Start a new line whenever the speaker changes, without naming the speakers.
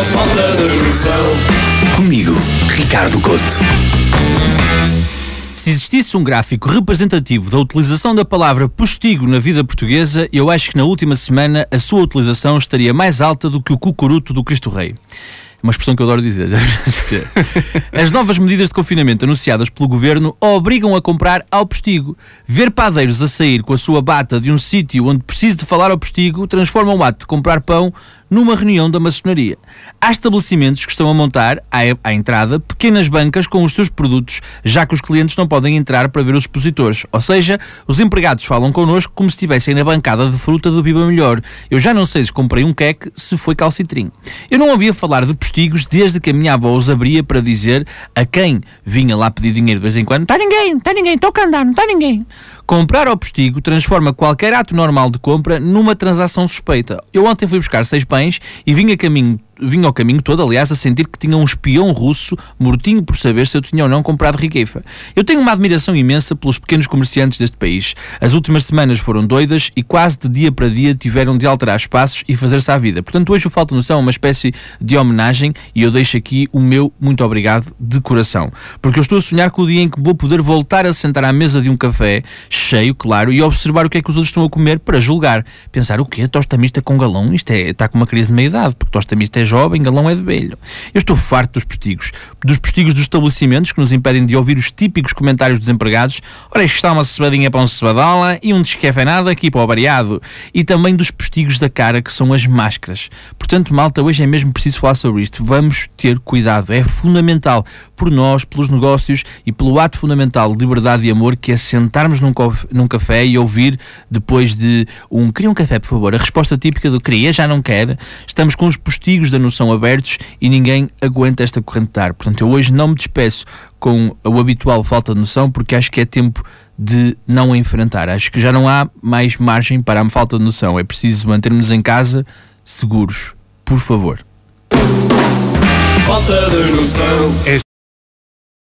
uma falta de noção.
Comigo, Ricardo Couto.
Se existisse um gráfico representativo da utilização da palavra postigo na vida portuguesa, eu acho que na última semana a sua utilização estaria mais alta do que o cucuruto do Cristo Rei. Uma expressão que eu adoro dizer. As novas medidas de confinamento anunciadas pelo governo obrigam a comprar ao postigo. Ver padeiros a sair com a sua bata de um sítio onde precisa de falar ao postigo transforma o ato de comprar pão numa reunião da maçonaria. Há estabelecimentos que estão a montar, à, entrada, pequenas bancas com os seus produtos, já que os clientes não podem entrar para ver os expositores. Ou seja, os empregados falam connosco como se estivessem na bancada de fruta do Viva Melhor. Eu já não sei se comprei um queque, se foi calcitrim. Eu não ouvia falar de postigos desde que a minha avó os abria para dizer a quem vinha lá pedir dinheiro de vez em quando: está ninguém, está ninguém, estou a andar, não está ninguém. Comprar ao postigo transforma qualquer ato normal de compra numa transação suspeita. Eu ontem fui buscar seis pães e vim a caminho vinha ao caminho todo, aliás, a sentir que tinha um espião russo mortinho por saber se eu tinha ou não comprado riqueza. Eu tenho uma admiração imensa pelos pequenos comerciantes deste país. As últimas semanas foram doidas e quase de dia para dia tiveram de alterar espaços e fazer-se à vida. Portanto, hoje o Falta Noção é uma espécie de homenagem e eu deixo aqui o meu muito obrigado de coração. Porque eu estou a sonhar com o dia em que vou poder voltar a sentar à mesa de um café, cheio, claro, e observar o que é que os outros estão a comer para julgar. Pensar, o quê? Tosta mista com galão? Isto é, está com uma crise de meia-idade, porque tosta mista é jovem, galão é de velho. Eu estou farto dos postigos. Dos postigos dos estabelecimentos que nos impedem de ouvir os típicos comentários dos empregados. Ora, está uma cebadinha para um cebadola e um descafeinado aqui para o variado. E também dos postigos da cara, que são as máscaras. Portanto, malta, hoje é mesmo preciso falar sobre isto. Vamos ter cuidado. É fundamental por nós, pelos negócios e pelo ato fundamental de liberdade e amor que é sentarmos num, num café e ouvir depois de um queria um café, por favor. A resposta típica do queria, já não quer. Estamos com os postigos da noção abertos e ninguém aguenta esta corrente de ar. Portanto, eu hoje não me despeço com o habitual falta de noção porque acho que é tempo de não enfrentar. Acho que já não há mais margem para a falta de noção. É preciso mantermos em casa seguros. Por favor.
Falta de noção.